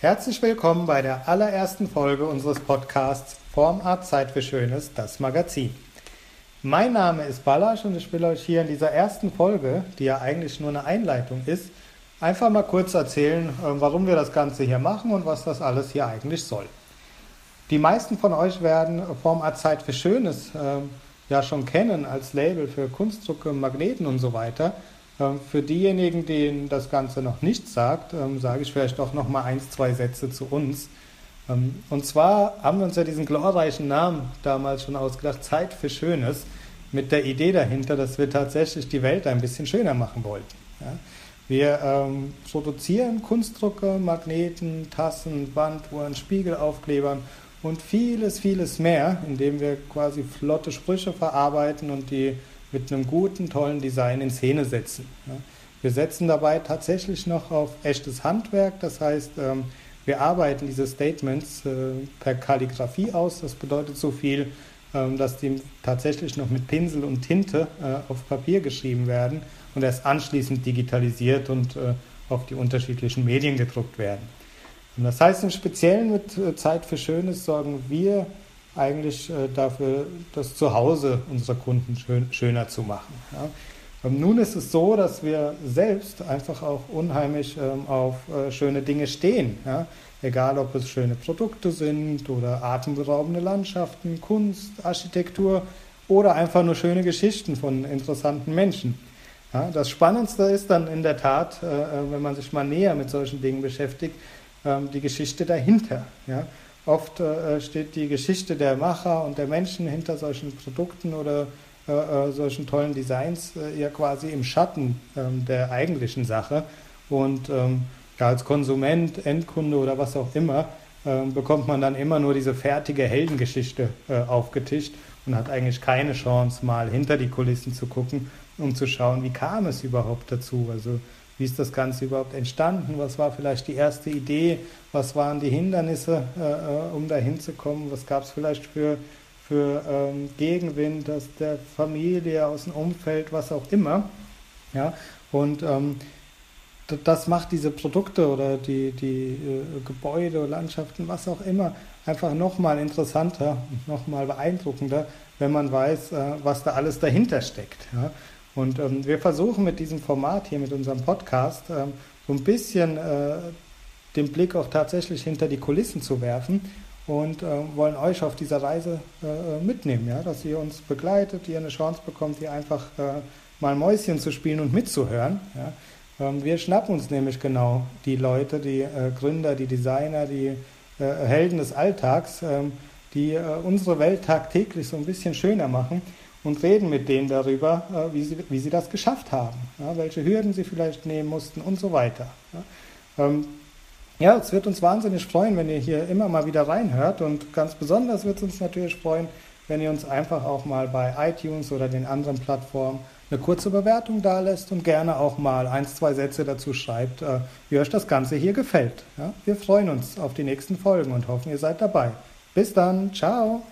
Herzlich willkommen bei der allerersten Folge unseres Podcasts Formart Zeit für Schönes, das Magazin. Mein Name ist Ballasch und ich will euch hier in dieser ersten Folge, die ja eigentlich nur eine Einleitung ist, einfach mal kurz erzählen, äh, warum wir das Ganze hier machen und was das alles hier eigentlich soll. Die meisten von euch werden Formart Zeit für Schönes äh, ja schon kennen als Label für Kunstdrucke, Magneten und so weiter. Ähm, für diejenigen, denen das Ganze noch nichts sagt, ähm, sage ich vielleicht doch noch mal eins, zwei Sätze zu uns. Ähm, und zwar haben wir uns ja diesen glorreichen Namen damals schon ausgedacht, Zeit für Schönes, mit der Idee dahinter, dass wir tatsächlich die Welt ein bisschen schöner machen wollten. Wir produzieren Kunstdrucke, Magneten, Tassen, Wanduhren, Spiegelaufklebern und vieles, vieles mehr, indem wir quasi flotte Sprüche verarbeiten und die mit einem guten, tollen Design in Szene setzen. Wir setzen dabei tatsächlich noch auf echtes Handwerk, das heißt, ähm, wir arbeiten diese Statements äh, per Kalligrafie aus. Das bedeutet so viel, ähm, dass die tatsächlich noch mit Pinsel und Tinte äh, auf Papier geschrieben werden und erst anschließend digitalisiert und äh, auf die unterschiedlichen Medien gedruckt werden. das heißt, im Speziellen mit Zeit für Schönes sorgen wir eigentlich äh, dafür, das Zuhause unserer Kunden schön, schöner zu machen. Ja. Ähm, nun ist es so, dass wir selbst einfach auch unheimlich ähm, auf äh, schöne Dinge stehen. Ja. Egal, ob es schöne Produkte sind oder atemberaubende Landschaften, Kunst, Architektur oder einfach nur schöne Geschichten von interessanten Menschen. Ja, das Spannendste ist dann in der Tat, äh, äh wenn man sich mal näher mit solchen Dingen beschäftigt, ähm, die Geschichte dahinter. Ja. Oft äh, steht die Geschichte der Macher und der Menschen hinter solchen Produkten oder äh, äh solchen tollen Designs äh, ja quasi im Schatten ähm, der eigentlichen Sache. Und ähm, als Konsument, Endkunde oder was auch immer, ähm, bekommt man dann immer nur diese fertige Heldengeschichte äh, aufgetischt und hat eigentlich keine Chance, mal hinter die Kulissen zu gucken, um zu schauen, wie kam es überhaupt dazu. Also wie ist das Ganze überhaupt entstanden? Was war vielleicht die erste Idee? Was waren die Hindernisse, äh, äh um da hinzukommen? Was gab es vielleicht für, für ähm, Gegenwind aus der Familie, aus dem Umfeld, was auch immer? Ja, und ähm, das macht diese Produkte oder die, die äh, Gebäude, Landschaften, was auch immer, einfach nochmal interessanter, nochmal beeindruckender, wenn man weiß, äh, was da alles dahinter steckt. Ja? Und ähm, wir versuchen mit diesem Format hier, mit unserem Podcast, ähm, so ein bisschen äh, den Blick auch tatsächlich hinter die Kulissen zu werfen und äh, wollen euch auf dieser Reise äh, mitnehmen, ja? dass ihr uns begleitet, ihr eine Chance bekommt, hier einfach äh, mal Mäuschen zu spielen und mitzuhören. Ja? Ähm, wir schnappen uns nämlich genau die Leute, die äh, Gründer, die Designer, die äh, Helden des Alltags, ähm, die unsere Welt tagtäglich so ein bisschen schöner machen und reden mit denen darüber, äh, wie sie, wie sie das geschafft haben, ja, welche Hürden sie vielleicht nehmen mussten und so weiter. Ja. Ähm, ja, es wird uns wahnsinnig freuen, wenn ihr hier immer mal wieder reinhört und ganz besonders wird es uns natürlich freuen, wenn ihr uns einfach auch mal bei iTunes oder den anderen Plattformen eine kurze Bewertung da lässt und gerne auch mal ein, zwei Sätze dazu schreibt, äh, wie euch das Ganze hier gefällt. Wir freuen uns auf die nächsten Folgen und hoffen, ihr seid dabei. Bis dann, ciao!